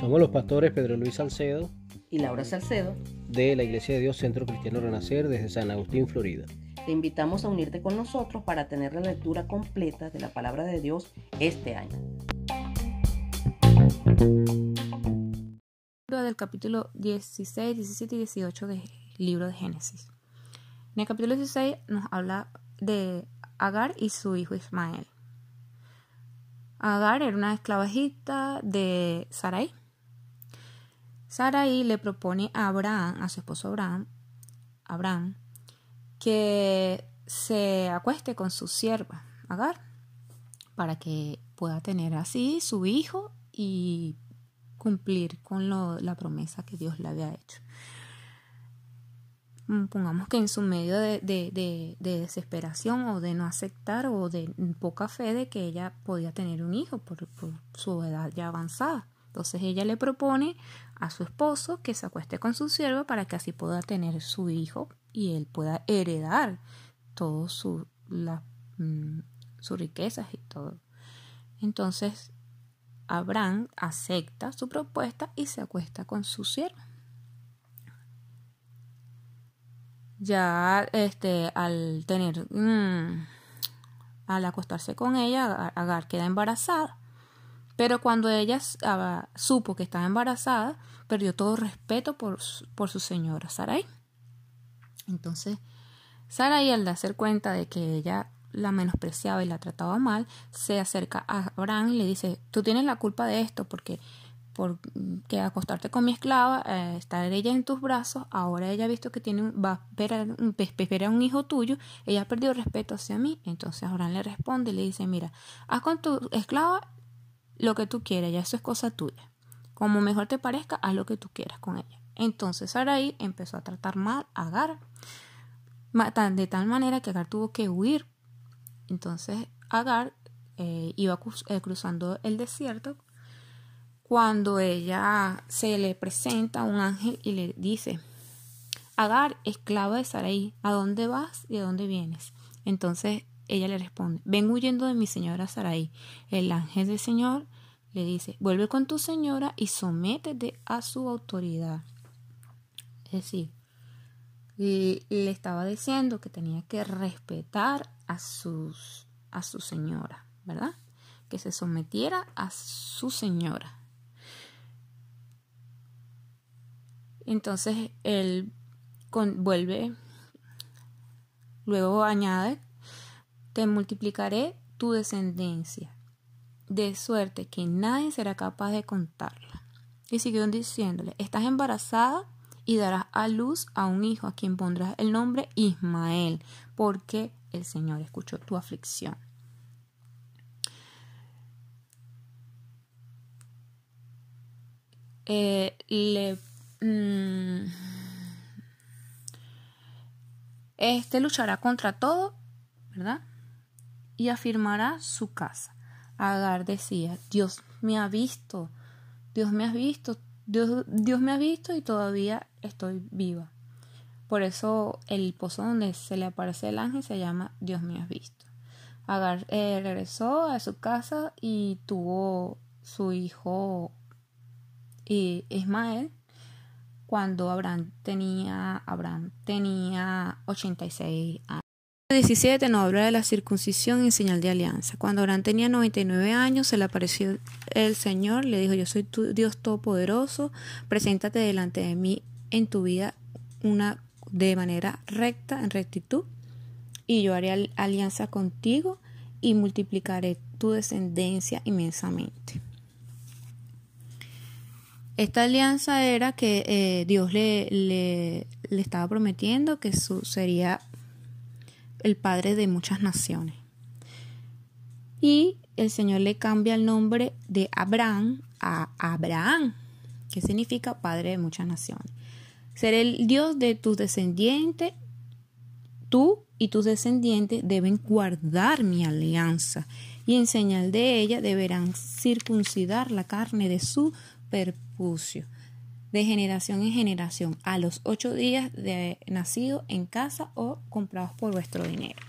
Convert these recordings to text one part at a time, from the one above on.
Somos los pastores Pedro Luis Salcedo y Laura Salcedo de la Iglesia de Dios Centro Cristiano Renacer desde San Agustín, Florida. Te invitamos a unirte con nosotros para tener la lectura completa de la palabra de Dios este año. Del capítulo 16, 17 y 18 del libro de Génesis. En el capítulo 16 nos habla de Agar y su hijo Ismael. Agar era una esclavajita de Sarai. Sarai le propone a Abraham, a su esposo Abraham, Abraham, que se acueste con su sierva, Agar, para que pueda tener así su hijo y cumplir con la promesa que Dios le había hecho. Mm, pongamos que en su medio de, desesperación o de no aceptar o de poca fe de que ella podía tener un hijo por, su edad ya avanzada. Entonces ella le propone a su esposo que se acueste con su siervo para que así pueda tener su hijo y él pueda heredar todo su, mm, sus riquezas y todo. Entonces Abraham acepta su propuesta y se acuesta con su siervo. Ya este al tener mm, al acostarse con ella Agar queda embarazada. Pero cuando ella ah, supo que estaba embarazada perdió todo respeto por, por su señora Sarai. Entonces Sarai al darse cuenta de que ella la menospreciaba y la trataba mal se acerca a Abraham y le dice tú tienes la culpa de esto porque por que acostarte con mi esclava, eh, estar ella en tus brazos, ahora ella ha visto que tiene va a esperar un, espera un hijo tuyo, ella ha perdido respeto hacia mí, entonces Abraham le responde y le dice, mira, haz con tu esclava lo que tú quieras, ya eso es cosa tuya. Como mejor te parezca, haz lo que tú quieras con ella. Entonces Sarai empezó a tratar mal a Agar, de tal manera que Agar tuvo que huir. Entonces Agar eh, iba eh, cruzando el desierto cuando ella se le presenta un ángel y le dice, Agar, esclava de Sarai, ¿a dónde vas y a dónde vienes? Entonces ella le responde, ven huyendo de mi señora Sarai. El ángel del Señor le dice, vuelve con tu señora y sométete a su autoridad. Es decir, le, estaba diciendo que tenía que respetar a, sus, a su señora, ¿verdad? Que se sometiera a su señora. Entonces él vuelve, luego añade, te multiplicaré tu descendencia, de suerte que nadie será capaz de contarla. Y siguió diciéndole, estás embarazada y darás a luz a un hijo a quien pondrás el nombre Ismael, porque el Señor escuchó tu aflicción. Eh, le. Este luchará contra todo, ¿verdad? Y afirmará su casa. Agar decía, Dios me ha visto, Dios me ha visto, Dios, Dios me ha visto y todavía estoy viva. Por eso el pozo donde se le aparece el ángel se llama Dios me ha visto. Agar eh, regresó a su casa y tuvo su hijo Ismael cuando Abraham tenía, Abraham tenía 86 años. 17 nos habla de la circuncisión en señal de alianza. Cuando Abraham tenía 99 años, se le apareció el Señor, le dijo, yo soy tu Dios Todopoderoso, preséntate delante de mí en tu vida una, de manera recta, en rectitud, y yo haré alianza contigo y multiplicaré tu descendencia inmensamente. Esta alianza era que eh, Dios le, le, estaba prometiendo que su, sería el padre de muchas naciones. Y el Señor le cambia el nombre de Abraham a Abraham, que significa padre de muchas naciones. Seré el Dios de tus descendientes. Tú y tus descendientes deben guardar mi alianza y en señal de ella deberán circuncidar la carne de su perpucio de generación en generación a los ocho días de nacido en casa o comprados por vuestro dinero.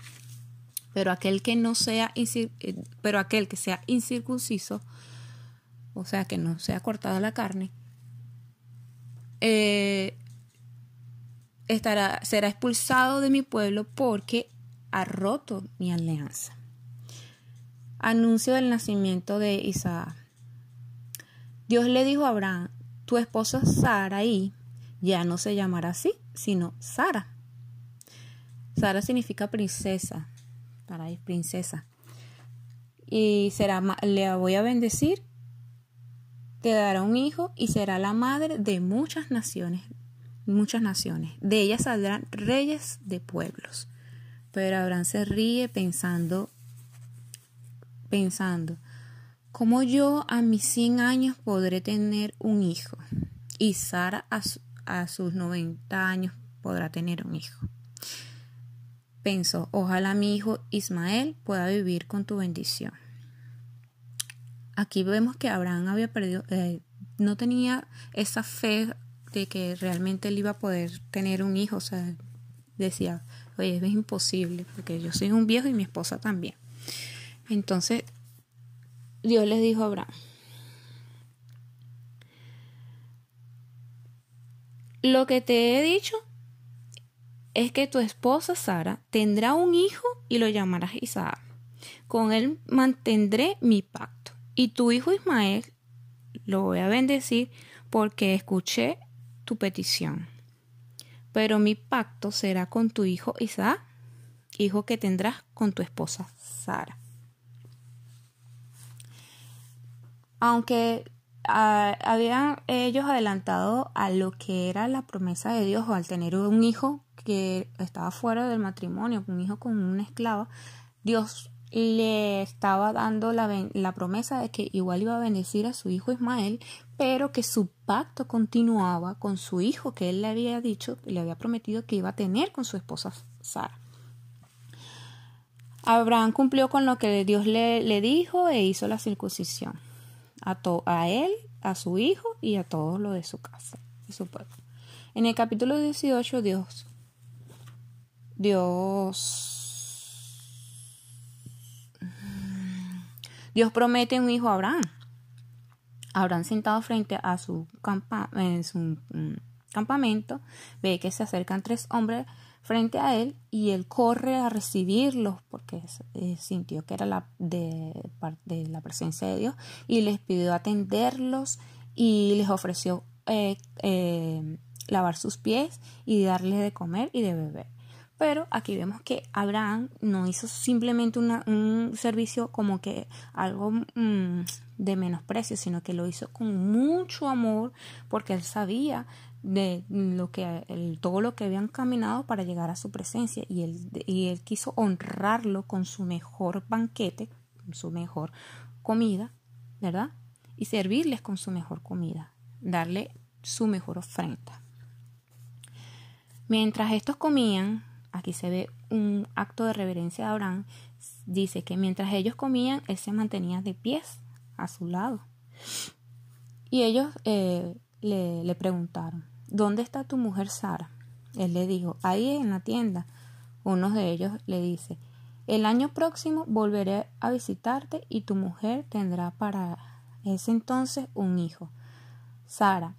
Pero aquel que no sea, eh, pero aquel que sea incircunciso, o sea, que no sea cortada la carne, eh, estará, será expulsado de mi pueblo porque ha roto mi alianza. Anuncio del nacimiento de Isaac. Dios le dijo a Abraham, tu esposa Saraí ya no se llamará así, sino Sara. Sara significa princesa. Sara es princesa. Y será, le voy a bendecir, te dará un hijo y será la madre de muchas naciones, muchas naciones. De ella saldrán reyes de pueblos. Pero Abraham se ríe pensando, pensando, ¿cómo yo a mis 100 años podré tener un hijo? Y Sara a, a sus 90 años podrá tener un hijo. Pensó, ojalá mi hijo Ismael pueda vivir con tu bendición. Aquí vemos que Abraham había perdido, eh, no tenía esa fe de que realmente él iba a poder tener un hijo. O sea, decía, oye, es imposible, porque yo soy un viejo y mi esposa también. Entonces, Dios les dijo a Abraham, lo que te he dicho es que tu esposa Sara tendrá un hijo y lo llamarás Isaac. Con él mantendré mi pacto. Y tu hijo Ismael lo voy a bendecir porque escuché tu petición. Pero mi pacto será con tu hijo Isaac, hijo que tendrás con tu esposa Sara. Aunque ah, habían ellos adelantado a lo que era la promesa de Dios al tener un hijo que estaba fuera del matrimonio, un hijo con una esclava, Dios le estaba dando la, la, promesa de que igual iba a bendecir a su hijo Ismael, pero que su pacto continuaba con su hijo que él le había dicho, le había prometido que iba a tener con su esposa Sara. Abraham cumplió con lo que Dios le, le dijo e hizo la circuncisión a, a él, a su hijo y a todo lo de su casa, y su pueblo. En el capítulo 18 Dios Dios Dios promete un hijo a Abraham. Abraham sentado frente a su, en su mm, campamento, ve que se acercan tres hombres frente a él y él corre a recibirlos porque eh, sintió que era la, de, la presencia de Dios y les pidió atenderlos y les ofreció eh, eh, lavar sus pies y darles de comer y de beber. Pero aquí vemos que Abraham no hizo simplemente un servicio como que algo mm, de menosprecio, sino que lo hizo con mucho amor porque él sabía de lo que todo lo que habían caminado para llegar a su presencia y él, y él quiso honrarlo con su mejor banquete, con su mejor comida, ¿verdad? Y servirles con su mejor comida, darle su mejor ofrenda. Mientras estos comían, aquí se ve un acto de reverencia de Abraham, dice que mientras ellos comían, él se mantenía de pies a su lado. Y ellos eh, le, le preguntaron, ¿dónde está tu mujer Sara? Él le dijo, ahí en la tienda. Uno de ellos le dice, el año próximo volveré a visitarte y tu mujer tendrá para ese entonces un hijo. Sara,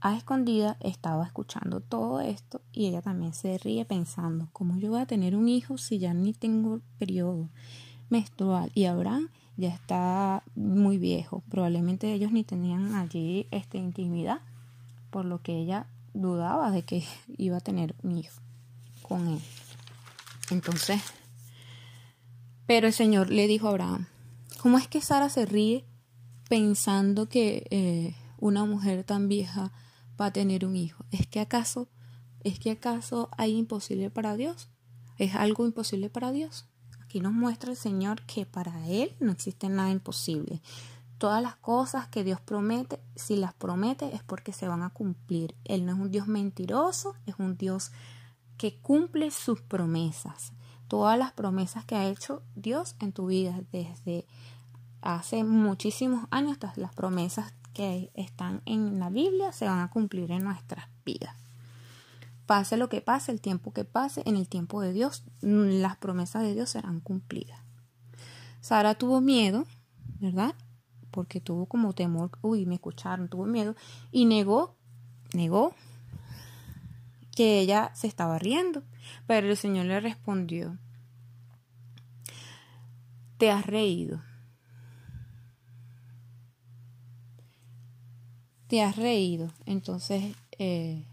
a escondida estaba escuchando todo esto y ella también se ríe pensando, ¿cómo yo voy a tener un hijo si ya ni tengo periodo menstrual? Y Abraham ya está muy viejo, probablemente ellos ni tenían allí esta intimidad, por lo que ella dudaba de que iba a tener un hijo con él. Entonces, pero el Señor le dijo a Abraham, ¿cómo es que Sara se ríe pensando que eh, una mujer tan vieja a tener un hijo. ¿Es que acaso, es que acaso hay imposible para Dios? ¿Es algo imposible para Dios? Aquí nos muestra el Señor que para Él no existe nada imposible. Todas las cosas que Dios promete, si las promete es porque se van a cumplir. Él no es un Dios mentiroso, es un Dios que cumple sus promesas. Todas las promesas que ha hecho Dios en tu vida desde hace muchísimos años, hasta las promesas que están en la Biblia se van a cumplir en nuestras vidas. pase lo que pase, el tiempo que pase, en el tiempo de Dios, las promesas de Dios serán cumplidas. Sara tuvo miedo, ¿verdad? Porque tuvo como temor, uy, me escucharon, tuvo miedo y negó, negó que ella se estaba riendo. Pero el Señor le respondió, te has reído. Te has reído. Entonces, eh,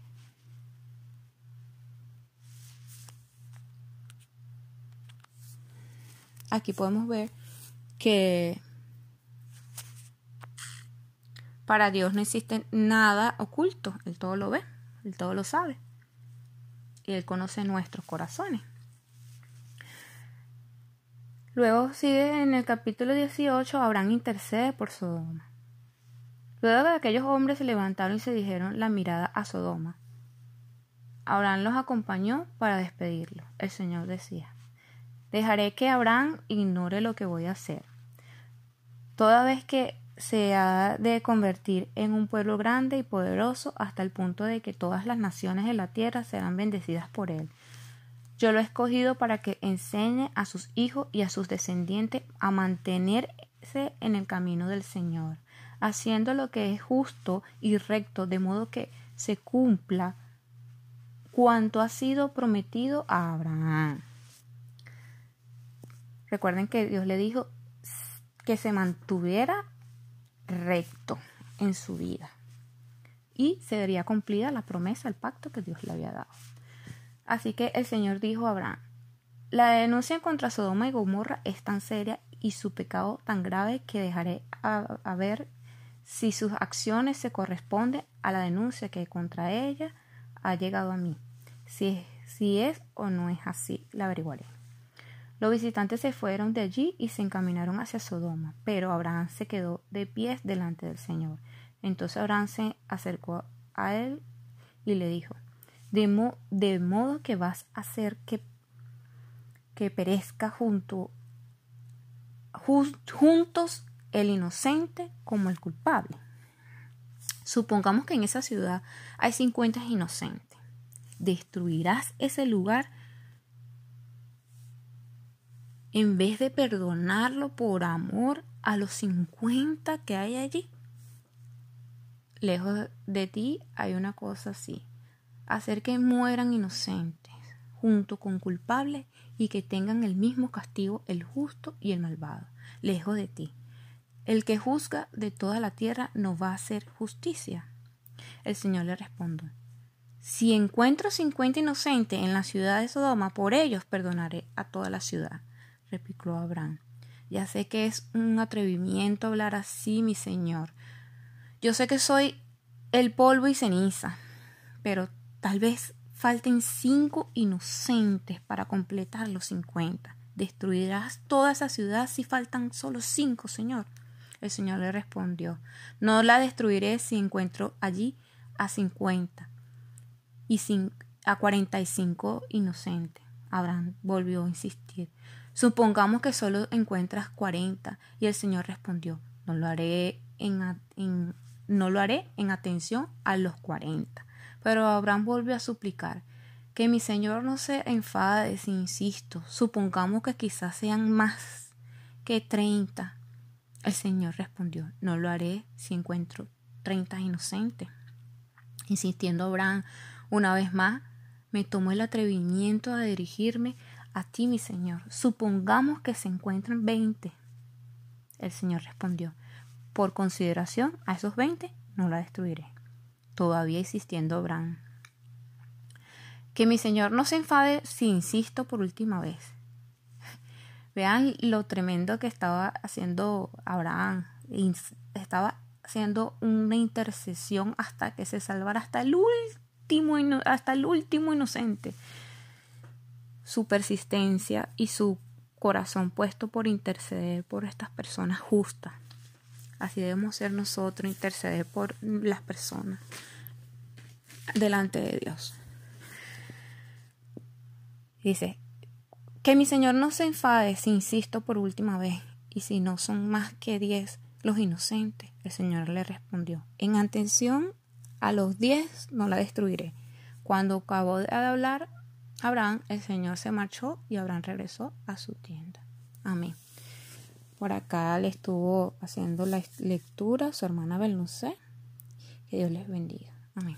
aquí podemos ver que para Dios no existe nada oculto. Él todo lo ve, Él todo lo sabe. Y Él conoce nuestros corazones. Luego sigue en el capítulo 18, Abraham intercede por Sodoma. Luego de aquellos hombres se levantaron y se dijeron la mirada a Sodoma. Abraham los acompañó para despedirlo. El Señor decía, dejaré que Abraham ignore lo que voy a hacer. Toda vez que se ha de convertir en un pueblo grande y poderoso hasta el punto de que todas las naciones de la tierra serán bendecidas por él. Yo lo he escogido para que enseñe a sus hijos y a sus descendientes a mantenerse en el camino del Señor, haciendo lo que es justo y recto, de modo que se cumpla cuanto ha sido prometido a Abraham. Recuerden que Dios le dijo que se mantuviera recto en su vida y se vería cumplida la promesa, el pacto que Dios le había dado. Así que el Señor dijo a Abraham, la denuncia contra Sodoma y Gomorra es tan seria y su pecado tan grave que dejaré a, ver si sus acciones se corresponden a la denuncia que contra ella ha llegado a mí. Si, si es o no es así, la averiguaré. Los visitantes se fueron de allí y se encaminaron hacia Sodoma, pero Abraham se quedó de pies delante del Señor. Entonces Abraham se acercó a él y le dijo, de, modo que vas a hacer que, perezca junto, juntos el inocente como el culpable. Supongamos que en esa ciudad hay 50 inocentes. ¿Destruirás ese lugar en vez de perdonarlo por amor a los 50 que hay allí? Lejos de ti hay una cosa así hacer que mueran inocentes, junto con culpables, y que tengan el mismo castigo el justo y el malvado, lejos de ti. El que juzga de toda la tierra no va a hacer justicia. El Señor le respondió, si encuentro cincuenta inocentes en la ciudad de Sodoma, por ellos perdonaré a toda la ciudad, replicó Abraham. Ya sé que es un atrevimiento hablar así, mi Señor. Yo sé que soy el polvo y ceniza, pero Tal vez falten cinco inocentes para completar los cincuenta. ¿Destruirás toda esa ciudad si faltan solo cinco, Señor? El Señor le respondió, no la destruiré si encuentro allí a cincuenta y a cuarenta y cinco inocentes. Abraham volvió a insistir. Supongamos que solo encuentras cuarenta. Y el Señor respondió, no lo haré en, no lo haré en atención a los cuarenta. Pero Abraham volvió a suplicar que mi señor no se enfade si insisto. Supongamos que quizás sean más que treinta. El señor respondió, no lo haré si encuentro treinta inocentes. Insistiendo Abraham una vez más, me tomó el atrevimiento a dirigirme a ti, mi señor. Supongamos que se encuentran veinte. El señor respondió, por consideración a esos veinte no la destruiré todavía insistiendo Abraham. Que mi Señor no se enfade si insisto por última vez. Vean lo tremendo que estaba haciendo Abraham. Estaba haciendo una intercesión hasta que se salvara hasta el último, hasta el último inocente. Su persistencia y su corazón puesto por interceder por estas personas justas. Así debemos ser nosotros, interceder por las personas delante de Dios. Dice, que mi Señor no se enfade si insisto por última vez, y si no son más que diez los inocentes. El Señor le respondió, en atención a los diez no la destruiré. Cuando acabó de hablar Abraham, el Señor se marchó y Abraham regresó a su tienda. Amén. Por acá le estuvo haciendo la lectura su hermana Belnucé. Que Dios les bendiga. Amén.